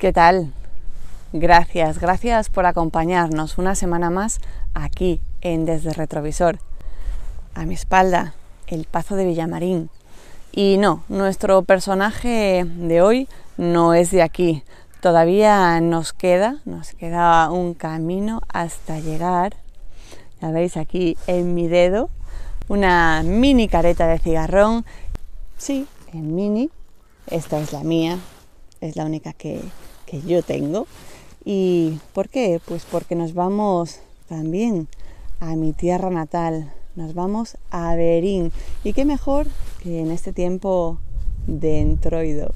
¿Qué tal? Gracias, gracias por acompañarnos una semana más aquí en Desde Retrovisor. A mi espalda, el Pazo de Villamarín. Y no, nuestro personaje de hoy no es de aquí. Todavía nos queda, nos queda un camino hasta llegar, ya veis aquí en mi dedo, una mini careta de cigarrón. Sí, en mini, esta es la mía, es la única que, que yo tengo. ¿Y por qué? Pues porque nos vamos también a mi tierra natal, nos vamos a Berín. Y qué mejor que en este tiempo de entroido.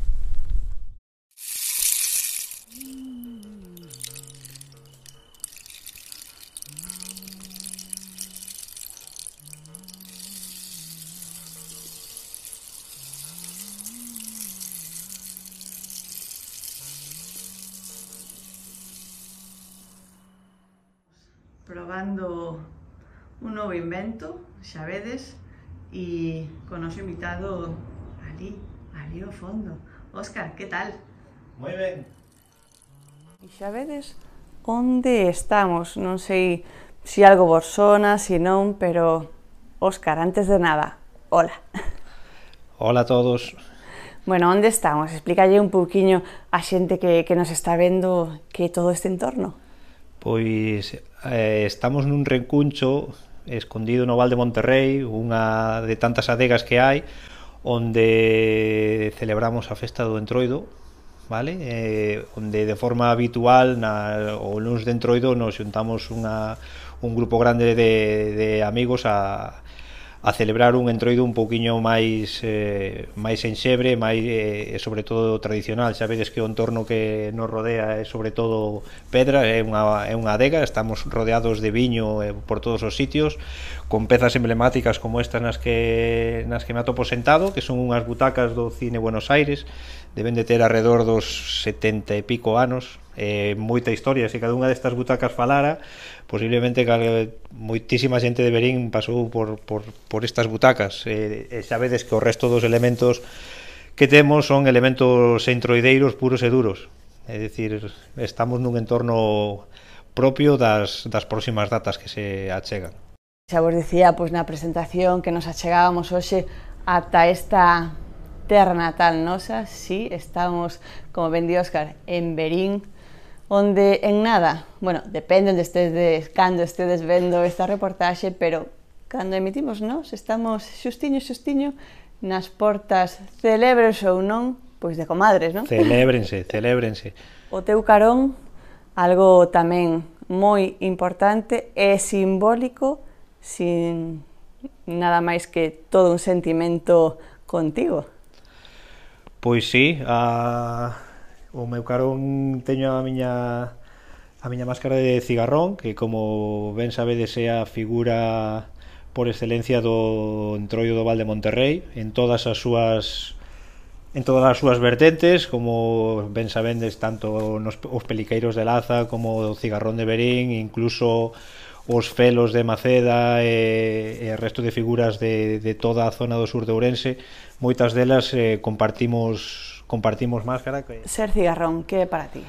probando un novo invento, xa vedes, e con noso invitado ali, ali ao fondo. Óscar, que tal? Moi ben. E xa vedes onde estamos, non sei si algo vos sona, si non, pero Óscar, antes de nada, hola. Hola a todos. Bueno, onde estamos? Explícalle un pouquiño a xente que, que nos está vendo que todo este entorno. Pois eh, estamos nun rencuncho escondido no Val de Monterrey, unha de tantas adegas que hai, onde celebramos a festa do Entroido, vale? Eh, onde de forma habitual na, o luns de Entroido nos xuntamos unha, un grupo grande de, de amigos a, a celebrar un entroido un pouquiño máis eh, máis enxebre, máis eh, sobre todo tradicional. Sabedes que o entorno que nos rodea é sobre todo pedra, é unha, é unha adega, estamos rodeados de viño eh, por todos os sitios, con pezas emblemáticas como estas nas que nas que me atopo sentado, que son unhas butacas do Cine Buenos Aires, deben de ter alrededor dos 70 e pico anos, eh, moita historia, se cada unha destas butacas falara, posiblemente que moitísima xente de Berín pasou por, por, por estas butacas. Eh, e sabedes que o resto dos elementos que temos son elementos entroideiros puros e duros. É dicir, estamos nun entorno propio das, das próximas datas que se achegan. Xa vos dicía pois, na presentación que nos achegábamos hoxe ata esta terra natal nosa, si sí, estamos, como ben di Óscar, en Berín, onde en nada, bueno, depende onde estedes, cando estedes vendo esta reportaxe, pero cando emitimos nos estamos xustiño, xustiño nas portas celebres ou non, pois de comadres, non? Celébrense, celébrense. O teu carón, algo tamén moi importante e simbólico, sin nada máis que todo un sentimento contigo. Pois sí, a, o meu carón teño a miña a miña máscara de cigarrón, que como ben sabedes é a figura por excelencia do entroido do Val de Monterrey en todas as súas en todas as súas vertentes, como ben sabendes tanto nos, os peliqueiros de Laza como o cigarrón de Berín, incluso os felos de Maceda e, e resto de figuras de, de toda a zona do sur de Ourense moitas delas eh, compartimos compartimos máscara. Que... Ser cigarrón, que é para ti?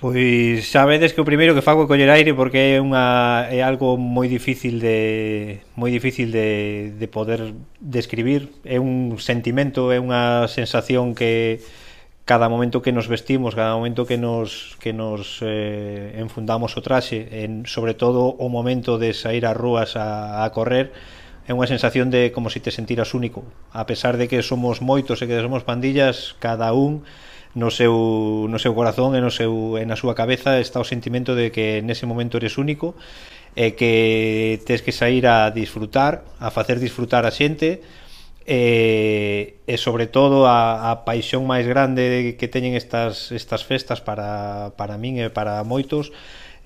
Pois sabedes que o primeiro que fago é coller aire porque é unha é algo moi difícil de moi difícil de, de poder describir, é un sentimento, é unha sensación que cada momento que nos vestimos, cada momento que nos que nos eh, enfundamos o traxe, en sobre todo o momento de sair ás rúas a, a correr, é unha sensación de como se si te sentiras único. A pesar de que somos moitos e que somos pandillas cada un no seu, no seu corazón e, no seu, e na súa cabeza está o sentimento de que nese momento eres único e que tens que sair a disfrutar, a facer disfrutar a xente e, e sobre todo a, a paixón máis grande que teñen estas, estas festas para, para min e para moitos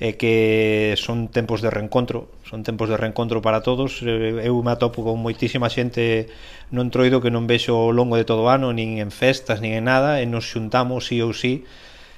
e que son tempos de reencontro, son tempos de reencontro para todos. Eu me atopo con moitísima xente non troido que non vexo ao longo de todo o ano, nin en festas, nin en nada, e nos xuntamos sí ou sí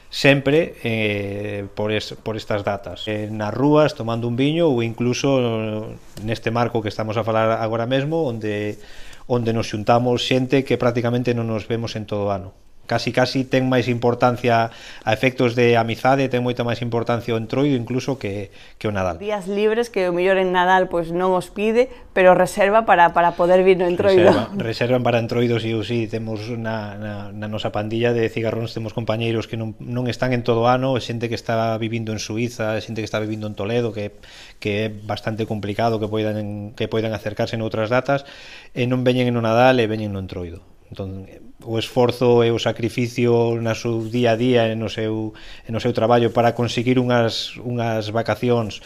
sempre eh, por, es, por estas datas. Eh, nas rúas, tomando un viño ou incluso neste marco que estamos a falar agora mesmo, onde onde nos xuntamos xente que prácticamente non nos vemos en todo o ano casi casi ten máis importancia a efectos de amizade, ten moita máis importancia o entroido incluso que, que o Nadal. Días libres que o mellor en Nadal pois non os pide, pero reserva para, para poder vir no entroido. Reserva, reservan para entroidos e eu sí, temos na, na, na nosa pandilla de cigarróns temos compañeiros que non, non están en todo ano, xente que está vivindo en Suiza, xente que está vivindo en Toledo, que, que é bastante complicado que poidan, que poidan acercarse en outras datas, e non veñen en o Nadal e veñen no entroido. Entón, o esforzo e o sacrificio no seu día a día e no seu, e no seu traballo para conseguir unhas, unhas vacacións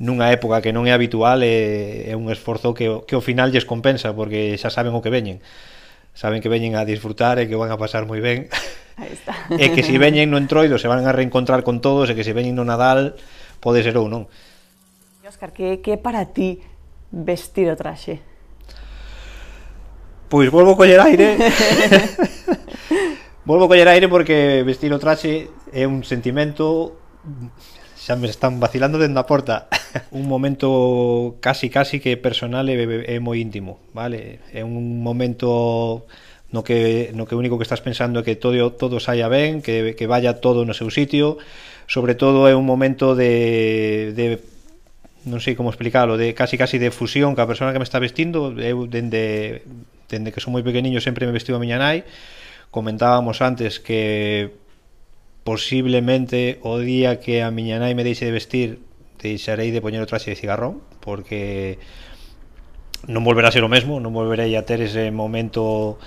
nunha época que non é habitual é, é un esforzo que, que ao final lles compensa porque xa saben o que veñen saben que veñen a disfrutar e que van a pasar moi ben Aí está. e que se veñen no entroido se van a reencontrar con todos e que se veñen no Nadal pode ser ou non Óscar, que, que é para ti vestir o traxe? Pois volvo a coller aire. Volvo a coller aire porque vestir o traxe é un sentimento xa me están vacilando dentro da porta un momento casi casi que personal e, é moi íntimo vale? É un momento no que no que único que estás pensando é que todo todo saia ben, que que vaya todo no seu sitio. Sobre todo é un momento de de non sei como explicarlo, de casi casi de fusión. Ca persona que me está vestindo, eu dende dende que son moi pequeniño sempre me vestiu a miña nai. Comentábamos antes que posiblemente o día que a miña nai me deixe de vestir deixarei de poñer o traxe de cigarrón porque non volverá a ser o mesmo, non volverei a ter ese momento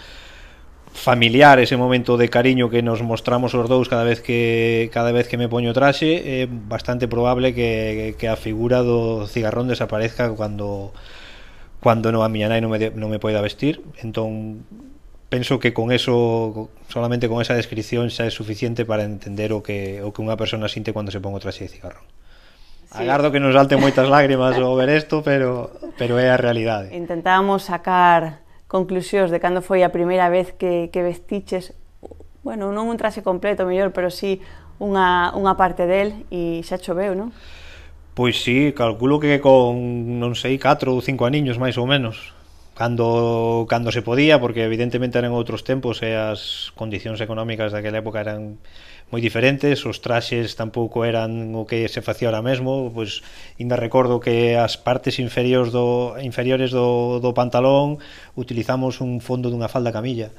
familiar, ese momento de cariño que nos mostramos os dous cada vez que cada vez que me poño traxe, é bastante probable que, que a figura do cigarrón desaparezca cando cando no a miña nai non me, de, non me poida vestir entón penso que con eso solamente con esa descripción xa é suficiente para entender o que o que unha persona sinte cando se pon o traxe de cigarro Sí. Agardo que nos salten moitas lágrimas ao ver isto, pero, pero é a realidade. Intentábamos sacar conclusións de cando foi a primeira vez que, que vestiches, bueno, non un traxe completo, mellor, pero sí unha, unha parte del e xa choveu, non? Pois sí, calculo que con, non sei, 4 ou 5 aniños máis ou menos cando, cando se podía, porque evidentemente eran outros tempos e as condicións económicas daquela época eran moi diferentes, os traxes tampouco eran o que se facía ahora mesmo, pois ainda recordo que as partes inferiores do, inferiores do, do pantalón utilizamos un fondo dunha falda camilla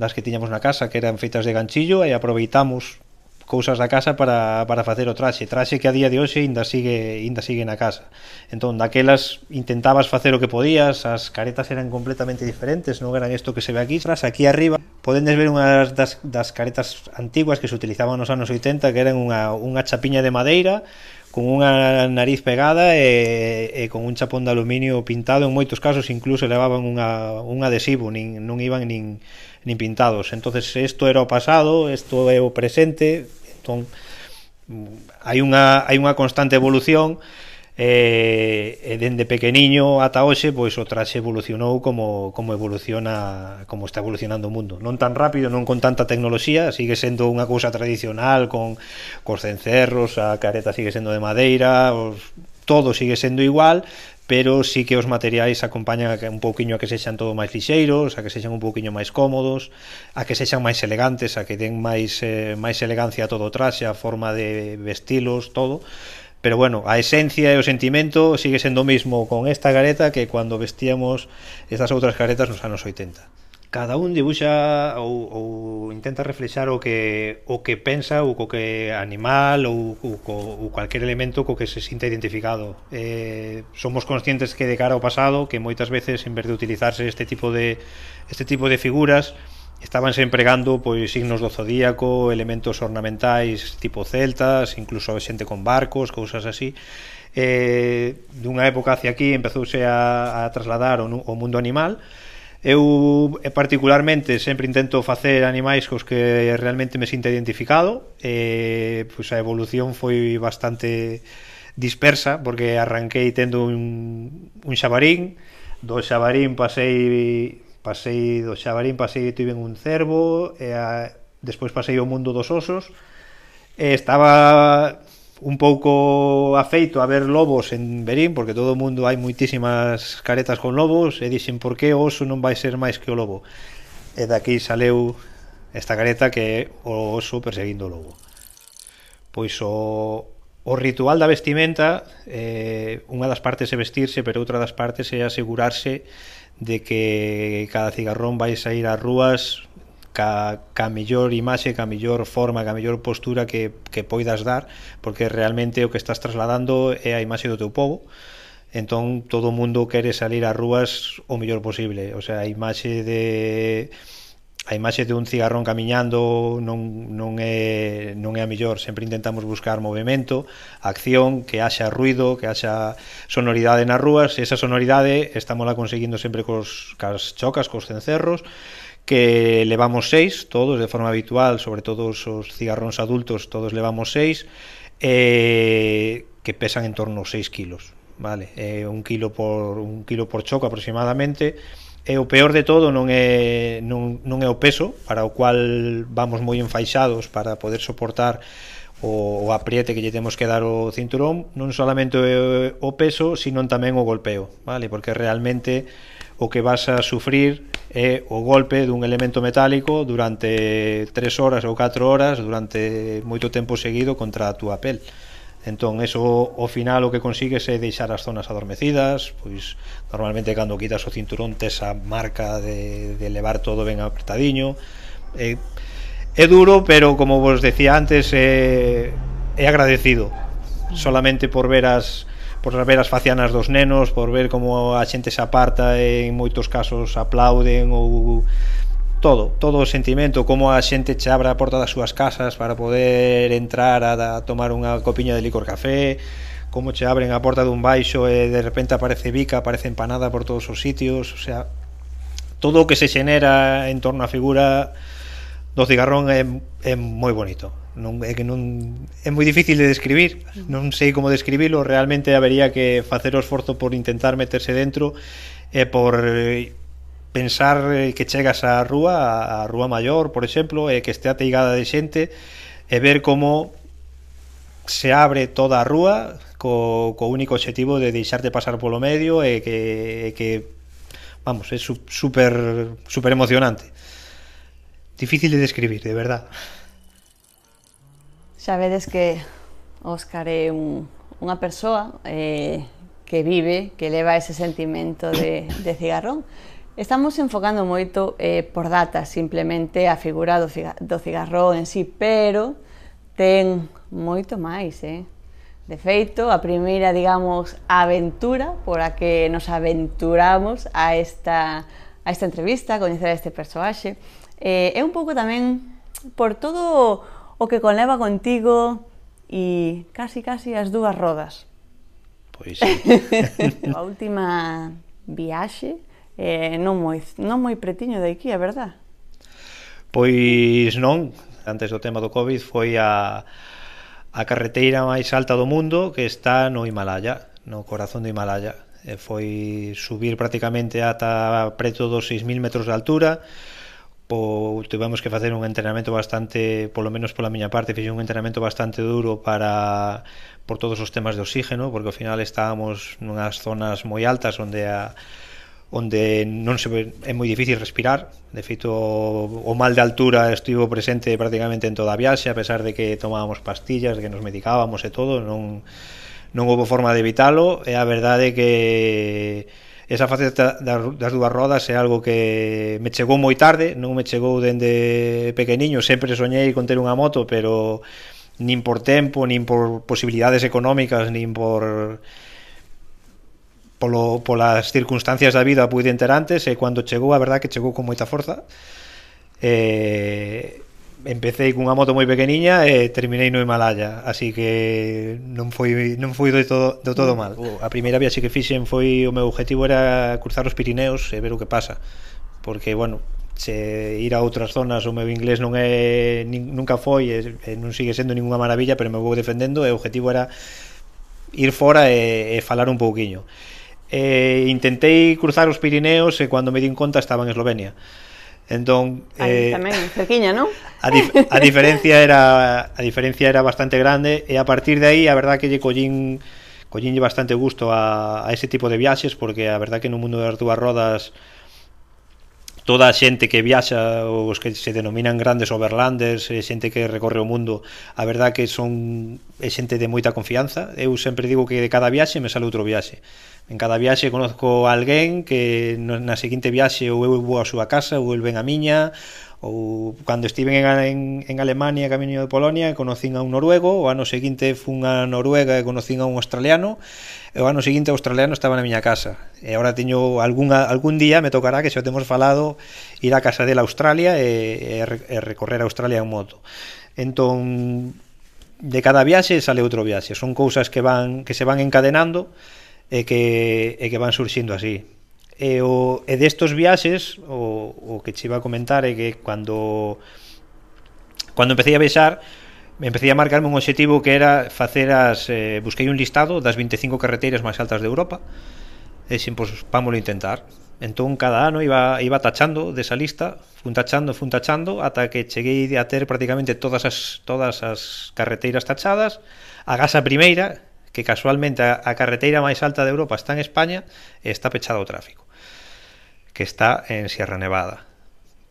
das que tiñamos na casa, que eran feitas de ganchillo e aproveitamos cousas da casa para, para facer o traxe, traxe que a día de hoxe ainda sigue ainda sigue na casa. Entón, daquelas intentabas facer o que podías, as caretas eran completamente diferentes, non eran isto que se ve aquí. Tras aquí arriba podendes ver unhas das, das caretas antiguas que se utilizaban nos anos 80, que eran unha, unha chapiña de madeira, con unha nariz pegada e, e con un chapón de aluminio pintado en moitos casos incluso levaban unha, un adhesivo nin, non iban nin, nin pintados entonces isto era o pasado, isto é o presente Entón, hai unha, hai unha constante evolución e, e dende pequeniño ata hoxe pois o traxe evolucionou como como evoluciona como está evolucionando o mundo. Non tan rápido, non con tanta tecnoloxía, sigue sendo unha cousa tradicional con cos cencerros, a careta sigue sendo de madeira, os todo sigue sendo igual, pero sí que os materiais acompañan a que, un pouquiño a que sexan todo máis lixeiros, a que sexan un pouquiño máis cómodos, a que sexan máis elegantes, a que den máis eh, máis elegancia a todo o traxe, a forma de vestilos, todo. Pero bueno, a esencia e o sentimento sigue sendo o mismo con esta careta que cando vestíamos estas outras caretas nos anos 80 cada un dibuxa ou, ou intenta reflexar o que o que pensa ou co que animal ou, ou, co, ou cualquier elemento co que se sinta identificado eh, somos conscientes que de cara ao pasado que moitas veces en vez de utilizarse este tipo de este tipo de figuras Estabanse empregando pois signos do zodíaco, elementos ornamentais tipo celtas, incluso xente con barcos, cousas así. Eh, dunha época hacia aquí empezouse a, a trasladar o, o mundo animal, Eu eh, particularmente sempre intento facer animais cos que realmente me sinto identificado eh, e pois a evolución foi bastante dispersa porque arranquei tendo un, un xabarín do xabarín pasei pasei do xabarín pasei tuve un cervo e a, despois pasei o mundo dos osos e estaba un pouco afeito a ver lobos en Berín, porque todo o mundo hai moitísimas caretas con lobos, e dixen por que o oso non vai ser máis que o lobo. E daqui saleu esta careta que é o oso perseguindo o lobo. Pois o, o ritual da vestimenta, eh, unha das partes é vestirse, pero outra das partes é asegurarse de que cada cigarrón vai sair ás rúas ca, ca mellor imaxe, ca mellor forma, ca mellor postura que, que poidas dar, porque realmente o que estás trasladando é a imaxe do teu povo, entón todo o mundo quere salir ás rúas o mellor posible, o sea, a imaxe de a imaxe de un cigarrón camiñando non, non, é, non é a mellor. Sempre intentamos buscar movimento acción, que haxa ruido que haxa sonoridade nas rúas. E esa sonoridade estamos la conseguindo sempre cos, cas chocas, cos cencerros que levamos seis, todos de forma habitual, sobre todo os cigarróns adultos, todos levamos seis, eh, que pesan en torno a 6 kilos, vale? Eh, un kilo por un kilo por choco aproximadamente, e o peor de todo non é non, non é o peso, para o cual vamos moi enfaixados para poder soportar o, o apriete que lle temos que dar o cinturón non solamente o, o peso, sino tamén o golpeo, vale? Porque realmente o que vas a sufrir é o golpe dun elemento metálico durante 3 horas ou 4 horas durante moito tempo seguido contra a túa pel. Entón, eso ao final o que consigues é deixar as zonas adormecidas, pois normalmente cando quitas o cinturón tes a marca de, de levar todo ben apertadiño. É, é duro, pero como vos decía antes, é, é agradecido solamente por ver as, por ver as facianas dos nenos, por ver como a xente se aparta e en moitos casos aplauden ou todo, todo o sentimento, como a xente che abra a porta das súas casas para poder entrar a, a tomar unha copiña de licor café, como che abren a porta dun baixo e de repente aparece bica, aparece empanada por todos os sitios, o sea, todo o que se xenera en torno á figura do cigarrón é, é moi bonito non é que non é moi difícil de describir, non sei como describilo, realmente habería que facer o esforzo por intentar meterse dentro e por eh, pensar eh, que chegas á rúa, á rúa maior, por exemplo, e que estea teigada de xente e ver como se abre toda a rúa co, co único objetivo de deixarte pasar polo medio e que, e que vamos, é super, super emocionante. Difícil de describir, de verdad. Xa vedes que Óscar é un, unha persoa eh, que vive, que leva ese sentimento de, de cigarrón. Estamos enfocando moito eh, por data simplemente a figura do, do cigarrón en sí, pero ten moito máis, eh? De feito, a primeira, digamos, aventura por a que nos aventuramos a esta, a esta entrevista, a coñecer a este persoaxe, eh, é un pouco tamén por todo o que conleva contigo e casi casi as dúas rodas. Pois A última viaxe eh, non moi, non moi pretiño de aquí, é verdad? Pois non, antes do tema do Covid foi a, a carreteira máis alta do mundo que está no Himalaya, no corazón do Himalaya. E foi subir prácticamente ata preto dos 6.000 metros de altura, po, tivemos que facer un entrenamento bastante, polo menos pola miña parte, fixe un entrenamento bastante duro para por todos os temas de oxígeno, porque ao final estábamos nunhas zonas moi altas onde a onde non se é moi difícil respirar. De feito, o mal de altura estivo presente prácticamente en toda a viaxe, a pesar de que tomábamos pastillas, de que nos medicábamos e todo, non non houve forma de evitalo, e a verdade que esa faceta das dúas rodas é algo que me chegou moi tarde, non me chegou dende pequeniño, sempre soñei con ter unha moto, pero nin por tempo, nin por posibilidades económicas, nin por polo, polas circunstancias da vida pude enter antes e cando chegou, a verdad que chegou con moita forza e empecei cunha moto moi pequeniña e terminei no Himalaya, así que non foi non foi do todo do todo mal. A primeira viaxe que fixen foi o meu objetivo era cruzar os Pirineos e ver o que pasa, porque bueno, se ir a outras zonas o meu inglés non é nin, nunca foi e, e non sigue sendo ninguna maravilla, pero me vou defendendo e o objetivo era ir fora e, e falar un pouquiño. E intentei cruzar os Pirineos e cando me din conta estaba en Eslovenia Entón, eh, tamén, cerquiña, non? A, dif a diferencia era a diferencia era bastante grande e a partir de aí a verdad que lle collín collínlle bastante gusto a, a ese tipo de viaxes porque a verdad que no mundo das dúas rodas toda a xente que viaxa os que se denominan grandes overlanders eh, xente que recorre o mundo a verdad que son é xente de moita confianza eu sempre digo que de cada viaxe me sale outro viaxe En cada viaxe conozco a alguén que na seguinte viaxe ou eu vou a súa casa ou el ven a miña ou cando estive en, en, en Alemania camiño de Polonia conocín a un noruego o ano seguinte fun a Noruega e conocín a un australiano e o ano seguinte o australiano estaba na miña casa. E agora teño algún, algún día me tocará que xa temos falado ir á casa dela Australia e, e, e recorrer a Australia en moto. Entón de cada viaxe sale outro viaxe. Son cousas que van que se van encadenando e que, e que van surxindo así. E, o, e destos viaxes, o, o que che iba a comentar é que cando cando empecé a viaxar, empecé a marcarme un obxectivo que era facer as eh, busquei un listado das 25 carreteiras máis altas de Europa e xin, pois, vámoslo intentar entón cada ano iba, iba tachando desa lista fun tachando, fun tachando ata que cheguei a ter prácticamente todas as, todas as carreteiras tachadas a gasa primeira que casualmente a, a carreteira máis alta de Europa está en España e está pechado o tráfico que está en Sierra Nevada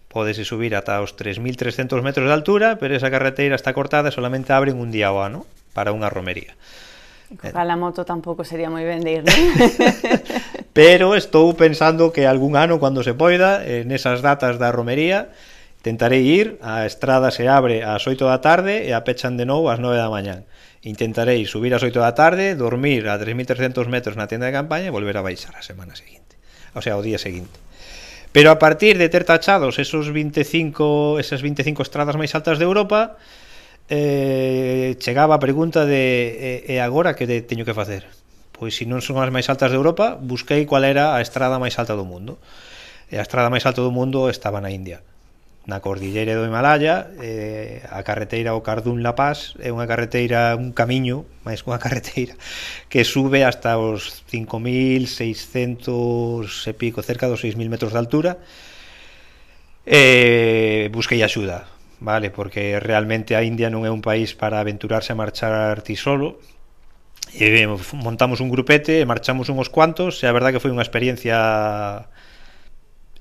Podese subir ata os 3.300 metros de altura, pero esa carreteira está cortada e solamente abren un día ao ano para unha romería. Para la eh. moto tampouco sería moi ben de ir, ¿no? Pero estou pensando que algún ano, cando se poida, en esas datas da romería, tentarei ir, a estrada se abre ás 8 da tarde e a pechan de novo ás 9 da mañán. Intentarei subir ás 8 da tarde, dormir a 3.300 metros na tenda de campaña e volver a baixar a semana seguinte, o sea, o día seguinte. Pero a partir de ter tachados esos 25, esas 25 estradas máis altas de Europa, eh, chegaba a pregunta de e eh, agora que teño que facer? Pois se non son as máis altas de Europa, busquei cual era a estrada máis alta do mundo. E a estrada máis alta do mundo estaba na India na cordillera do Himalaya eh, a carreteira o Cardún La Paz é unha carreteira, un camiño máis unha carreteira que sube hasta os 5.600 e pico cerca dos 6.000 metros de altura eh, busquei axuda vale? Porque realmente a India non é un país para aventurarse a marchar ti solo. E eh, montamos un grupete e marchamos unhos cuantos e a verdad que foi unha experiencia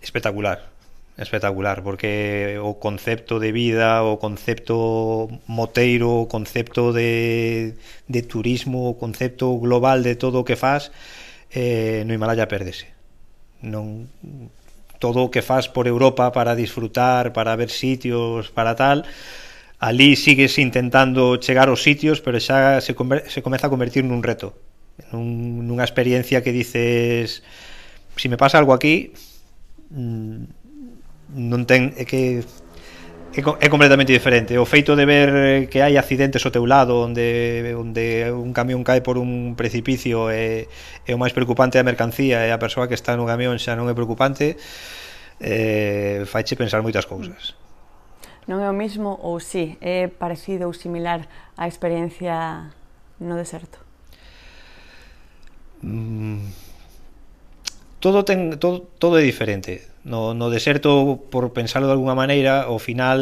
espectacular. Espectacular, porque o concepto de vida, o concepto moteiro, o concepto de, de turismo, o concepto global de todo o que faz, eh, no Himalaya perdese. Non, todo o que faz por Europa para disfrutar, para ver sitios, para tal, ali sigues intentando chegar aos sitios, pero xa se, se comeza a convertir nun reto, nun, nunha experiencia que dices, se si me pasa algo aquí, mmm, non ten é que é, é completamente diferente. O feito de ver que hai accidentes ao teu lado onde onde un camión cae por un precipicio é, é o máis preocupante a mercancía e a persoa que está no camión xa non é preocupante eh, faiche pensar moitas cousas. Non é o mismo ou si, sí, é parecido ou similar á experiencia no deserto? Mm, todo, ten, todo, todo é diferente no, no deserto, por pensarlo de alguna maneira, ao final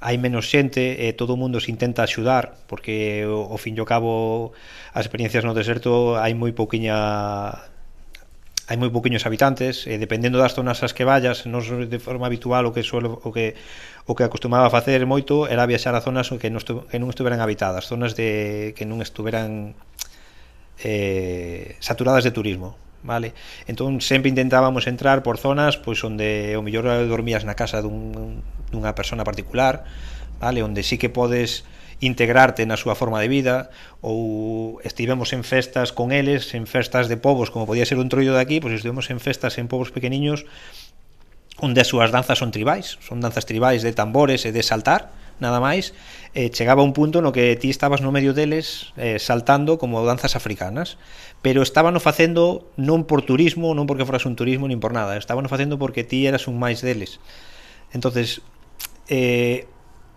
hai menos xente e todo o mundo se intenta axudar porque o, fin e ao cabo as experiencias no deserto hai moi pouquiña hai moi pouquiños habitantes e dependendo das zonas as que vayas non de forma habitual o que suelo, o que o que acostumaba a facer moito era viaxar a zonas que non, estu, que non estuveran habitadas zonas de que non estuveran eh, saturadas de turismo vale? Entón sempre intentábamos entrar por zonas pois onde o mellor dormías na casa dun, dunha persona particular, vale? Onde sí que podes integrarte na súa forma de vida ou estivemos en festas con eles, en festas de povos, como podía ser un troio de aquí, pois estivemos en festas en povos pequeniños onde as súas danzas son tribais, son danzas tribais de tambores e de saltar, nada máis, eh, chegaba un punto no que ti estabas no medio deles eh, saltando como danzas africanas pero estábano facendo non por turismo, non porque foras un turismo nin por nada, estábano facendo porque ti eras un máis deles. Entonces, eh,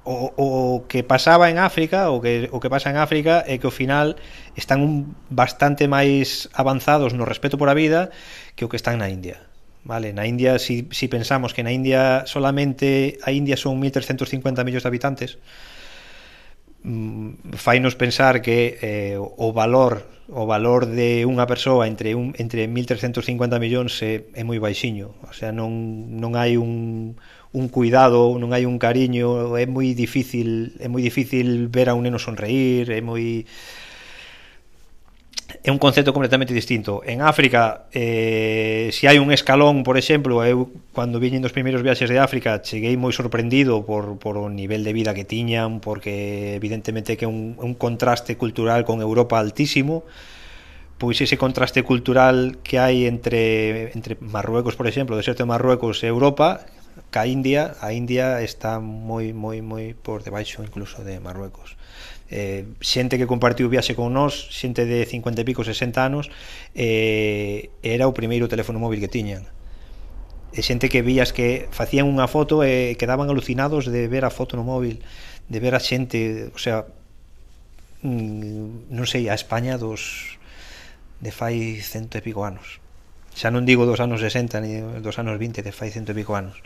o, o que pasaba en África o que, o que pasa en África é que ao final están un, bastante máis avanzados no respeto por a vida que o que están na India vale na India, si, si pensamos que na India solamente a India son 1350 millóns de habitantes mm, fainos pensar que eh, o valor o valor de unha persoa entre un, entre 1350 millóns é, é moi baixiño, o sea, non non hai un un cuidado, non hai un cariño, é moi difícil, é moi difícil ver a un neno sonreír, é moi é un concepto completamente distinto. En África, eh, se si hai un escalón, por exemplo, eu cando viñen dos primeiros viaxes de África cheguei moi sorprendido por, por o nivel de vida que tiñan, porque evidentemente que é un, un contraste cultural con Europa altísimo, pois ese contraste cultural que hai entre, entre Marruecos, por exemplo, o deserto de Marruecos e Europa, ca India, a India está moi moi moi por debaixo incluso de Marruecos eh, xente que compartiu viaxe con nós, xente de 50 e pico, 60 anos, eh, era o primeiro teléfono móvil que tiñan. E xente que vías que facían unha foto e quedaban alucinados de ver a foto no móvil, de ver a xente, o sea, mm, non sei, a España dos de fai cento e pico anos. Xa non digo dos anos 60 ni dos anos 20, de fai cento e pico anos.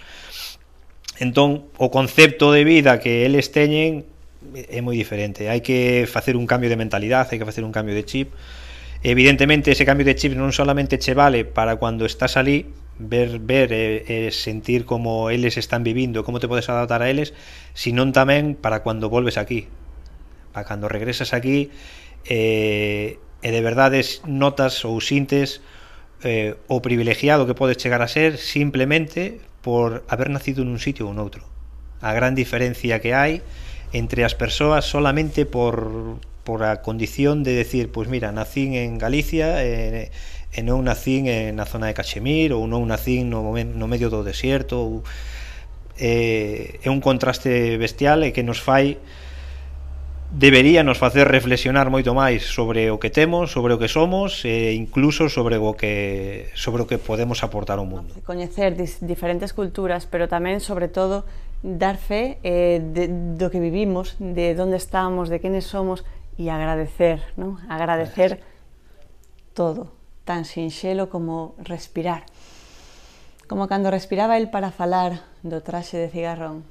Entón, o concepto de vida que eles teñen é moi diferente. Hai que facer un cambio de mentalidade, hai que facer un cambio de chip. Evidentemente, ese cambio de chip non solamente che vale para cando estás ali, ver ver e, e sentir como eles están vivindo, como te podes adaptar a eles, senón tamén para cando volves aquí. Para cando regresas aquí eh, e de verdade notas ou sintes eh, o privilegiado que podes chegar a ser simplemente por haber nacido nun sitio ou noutro. A gran diferencia que hai entre as persoas solamente por, por a condición de decir, pois pues mira, nacín en Galicia e, e non nacín na zona de Cachemir ou non nacín no, no medio do desierto ou, eh, é un contraste bestial e que nos fai debería nos facer reflexionar moito máis sobre o que temos, sobre o que somos e incluso sobre o que sobre o que podemos aportar ao mundo. Coñecer diferentes culturas, pero tamén sobre todo dar fe eh, de, do que vivimos, de onde estamos, de quenes somos e agradecer, ¿no? agradecer todo, tan sinxelo como respirar. Como cando respiraba el para falar do traxe de cigarrón.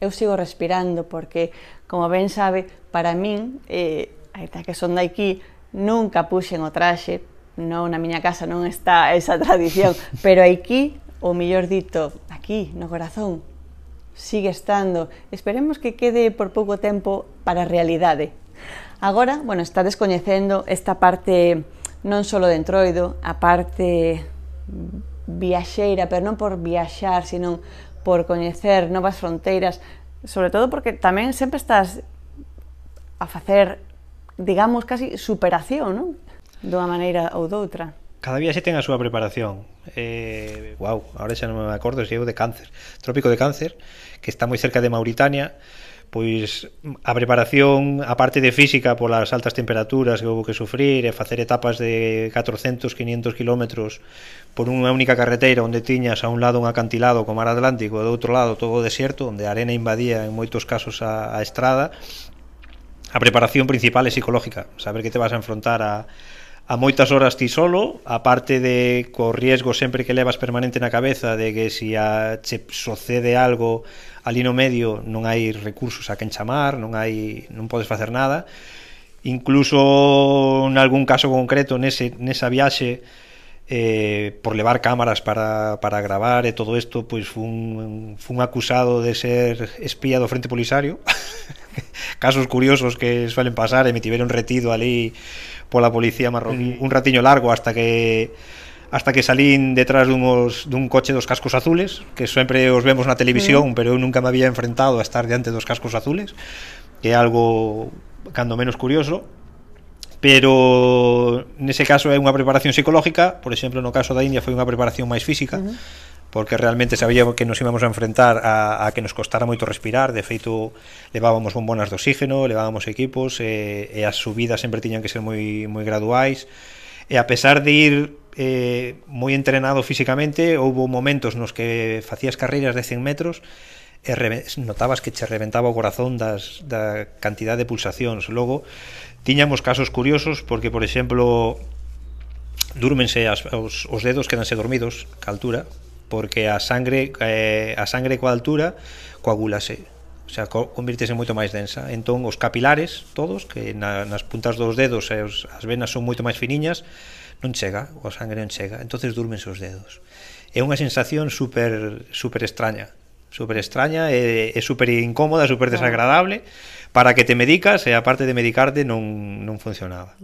Eu sigo respirando porque, como ben sabe, para min, eh, aita que son daqui, nunca puxen o traxe, non na miña casa non está esa tradición, pero aquí, o mellor dito, aquí, no corazón, sigue estando. Esperemos que quede por pouco tempo para a realidade. Agora, bueno, está descoñecendo esta parte non só de entroido, a parte viaxeira, pero non por viaxar, sino por coñecer novas fronteiras, sobre todo porque tamén sempre estás a facer, digamos, casi superación, non? Dunha maneira ou doutra. Cada viaxe ten a súa preparación. Eh, Wow, ahora xa non me acordo se eu de cáncer. Trópico de cáncer Que está moi cerca de Mauritania Pois a preparación, a parte de física polas altas temperaturas que houve que sufrir e facer etapas de 400, 500 kilómetros por unha única carretera onde tiñas a un lado un acantilado co mar Atlántico e do outro lado todo o desierto onde a arena invadía en moitos casos a, a estrada a preparación principal é psicológica saber que te vas a enfrontar a, a moitas horas ti solo, a parte de co riesgo sempre que levas permanente na cabeza de que se si a, che sucede algo ali no medio non hai recursos a quen chamar, non hai non podes facer nada. Incluso en algún caso concreto nese nesa viaxe eh, por levar cámaras para, para gravar e todo isto, pois fun, fun acusado de ser espía do Frente Polisario. Casos curiosos que suelen pasar e me tiveron retido ali pola policía marroquí mm. un ratiño largo hasta que hasta que salín detrás dunhos, dun coche dos cascos azules que sempre os vemos na televisión mm. pero eu nunca me había enfrentado a estar diante dos cascos azules que é algo cando menos curioso. Pero nese caso é unha preparación psicológica. Por exemplo no caso da India foi unha preparación máis física. Uh -huh porque realmente sabíamos que nos íbamos a enfrentar a, a que nos costara moito respirar, de feito levábamos bombonas de oxígeno, levábamos equipos e, e as subidas sempre tiñan que ser moi, moi graduais. E a pesar de ir eh, moi entrenado físicamente houve momentos nos que facías carreiras de 100 metros e notabas que che reventaba o corazón das, da cantidad de pulsacións. Logo tiñamos casos curiosos porque por exemplo durmense as, os, os dedos quedanse dormidos ca altura porque a sangre eh, a sangre coa altura coagulase o sea, convirtese moito máis densa. Entón, os capilares, todos, que na, nas puntas dos dedos e os, as venas son moito máis finiñas, non chega, a sangre non chega, entonces durmense os dedos. É unha sensación super, super extraña, super extraña, é, é super incómoda, super desagradable, para que te medicas e aparte de medicarte non, non funcionaba.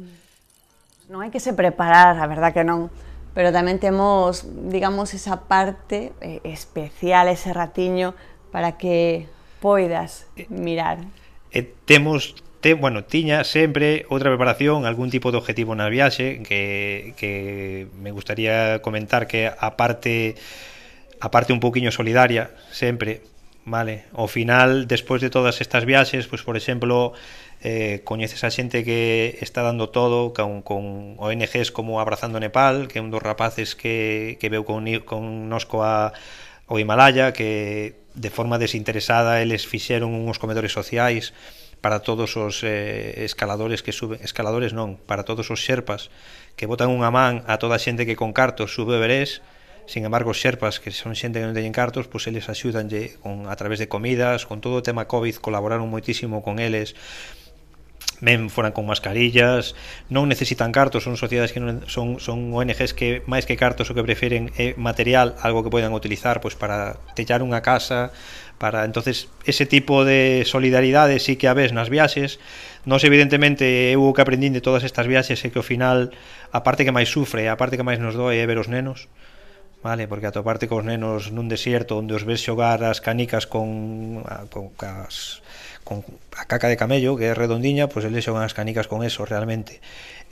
Non hai que se preparar, a verdad que non pero tamén temos, digamos, esa parte eh, especial, ese ratiño, para que poidas mirar. E temos te, bueno, tiña sempre outra preparación, algún tipo de objetivo na viaxe que, que me gustaría comentar que a parte a parte un poquinho solidaria sempre, vale? Ao final, despois de todas estas viaxes, pois por exemplo, eh, coñeces a xente que está dando todo con, con ONGs como Abrazando Nepal que é un dos rapaces que, que veu con, con nosco a, o Himalaya que de forma desinteresada eles fixeron uns comedores sociais para todos os eh, escaladores que suben, escaladores non, para todos os xerpas que botan unha man a toda a xente que con cartos sube o Everest. Sin embargo, os xerpas, que son xente que non teñen cartos, pois eles axúdanlle con, a través de comidas, con todo o tema COVID, colaboraron moitísimo con eles men foran con mascarillas non necesitan cartos, son sociedades que non, son, son ONGs que máis que cartos o que preferen é material, algo que poidan utilizar pois para tellar unha casa para entonces ese tipo de solidaridade sí que a ves nas viaxes nos evidentemente eu o que aprendín de todas estas viaxes é que ao final a parte que máis sufre, a parte que máis nos doe é ver os nenos vale? Porque atoparte cos nenos nun desierto onde os ves xogar as canicas con, con as con a caca de camello, que é redondiña, pois eles xogan as canicas con eso realmente.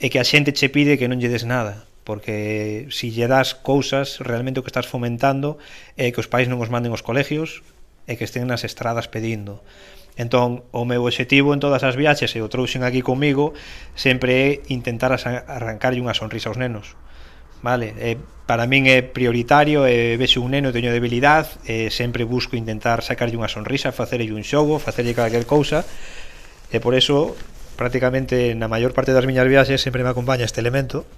E que a xente che pide que non lle des nada, porque se si lle das cousas, realmente o que estás fomentando é que os pais non os manden aos colegios e que estén nas estradas pedindo. Entón, o meu obxectivo en todas as viaxes e o trouxen aquí comigo sempre é intentar arrancarlle unha sonrisa aos nenos vale? Eh, para min é prioritario, eh, vexo un neno, teño debilidade, eh, sempre busco intentar sacarlle unha sonrisa, facerlle un xogo, facerlle calquer cousa, e por eso prácticamente na maior parte das miñas viaxes sempre me acompaña este elemento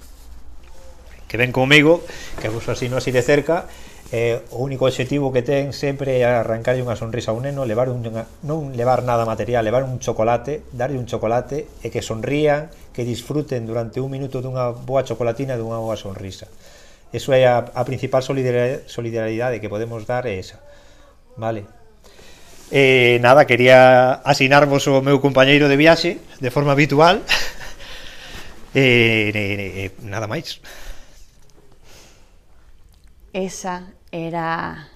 que ven comigo, que vos así no así de cerca Eh, o único objetivo que ten sempre é arrancarlle unha sonrisa a un neno, levar un, non levar nada material, levar un chocolate, darlle un chocolate e que sonrían, que disfruten durante un minuto dunha boa chocolatina e dunha boa sonrisa. Eso é a, a principal solidaridade que podemos dar é esa. Vale. Eh, nada, quería asinarvos o meu compañeiro de viaxe de forma habitual. eh, eh, eh, nada máis. Esa era,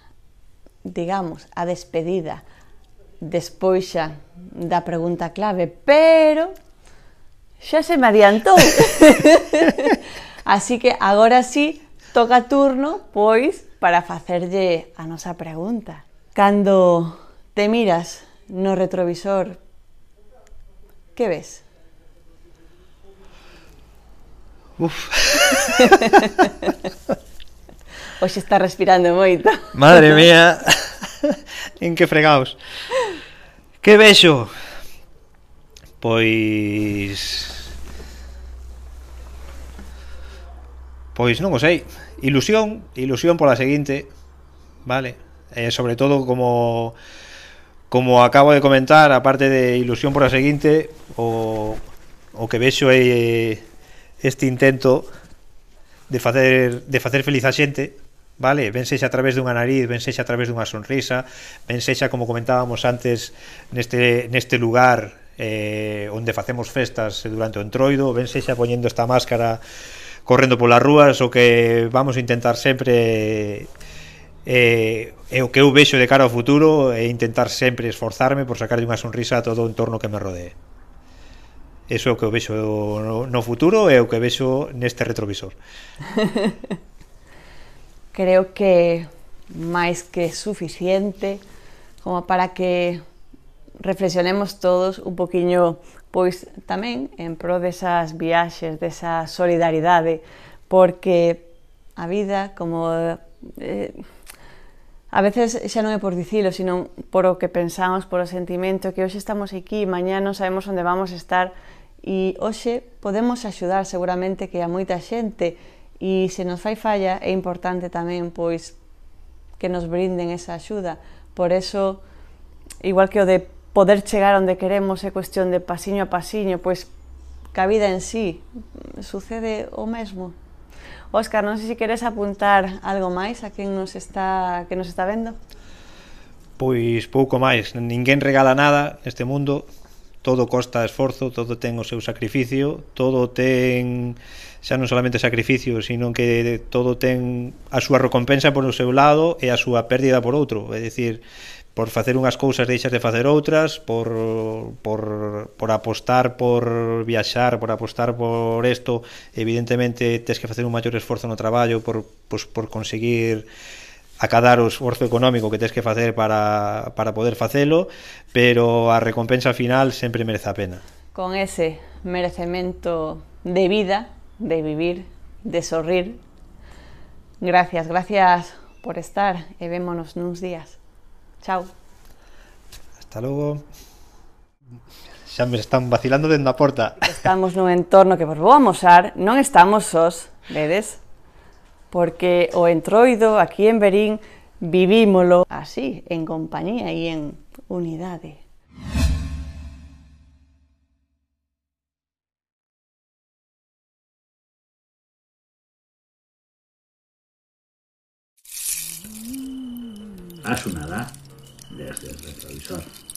digamos, a despedida despois xa da pregunta clave, pero xa se me adiantou. Así que agora sí toca turno, pois, para facerlle a nosa pregunta. Cando te miras no retrovisor, que ves? Uf. Hoxe está respirando moito. Madre mía. en que fregaos. Que vexo? Pois Pois non o sei. Ilusión, ilusión pola seguinte, vale? Eh, sobre todo como como acabo de comentar, aparte de ilusión pola seguinte, o o que vexo é eh, este intento de facer de facer feliz a xente vale? Ben sexa a través dunha nariz, ben sexa a través dunha sonrisa, ben sexa como comentábamos antes neste neste lugar eh, onde facemos festas durante o entroido, ben sexa poñendo esta máscara correndo polas rúas, o que vamos a intentar sempre eh, é o que eu vexo de cara ao futuro é intentar sempre esforzarme por sacarlle unha sonrisa a todo o entorno que me rodee. Eso é o que eu vexo no, no futuro e o que vexo neste retrovisor. creo que máis que suficiente como para que reflexionemos todos un poquinho pois tamén en pro desas viaxes, desa solidaridade, porque a vida como eh, a veces xa non é por dicilo, sino por o que pensamos, por o sentimento que hoxe estamos aquí, mañá non sabemos onde vamos estar e hoxe podemos axudar seguramente que a moita xente E se nos fai falla é importante tamén pois que nos brinden esa axuda. Por eso, igual que o de poder chegar onde queremos é cuestión de pasiño a pasiño, pois ca vida en sí sucede o mesmo. Óscar, non sei se queres apuntar algo máis a quen nos está, que nos está vendo. Pois pouco máis, ninguén regala nada neste mundo, todo costa esforzo, todo ten o seu sacrificio, todo ten xa non solamente sacrificio, sino que todo ten a súa recompensa por o seu lado e a súa pérdida por outro, é dicir, por facer unhas cousas deixas de facer outras, por, por, por apostar por viaxar, por apostar por isto, evidentemente tes que facer un maior esforzo no traballo por, pues, por conseguir acadar o esforzo económico que tens que facer para, para poder facelo, pero a recompensa final sempre merece a pena. Con ese merecemento de vida, de vivir, de sorrir, gracias, gracias por estar e vémonos nuns días. Chao. Hasta logo. Xa me están vacilando dentro da porta. Estamos nun entorno que vos vou amosar, non estamos sós, vedes? Porque o entroido aquí en Berín vivímolo así, en compañía e en unidade. A sonada desde el retrovisor.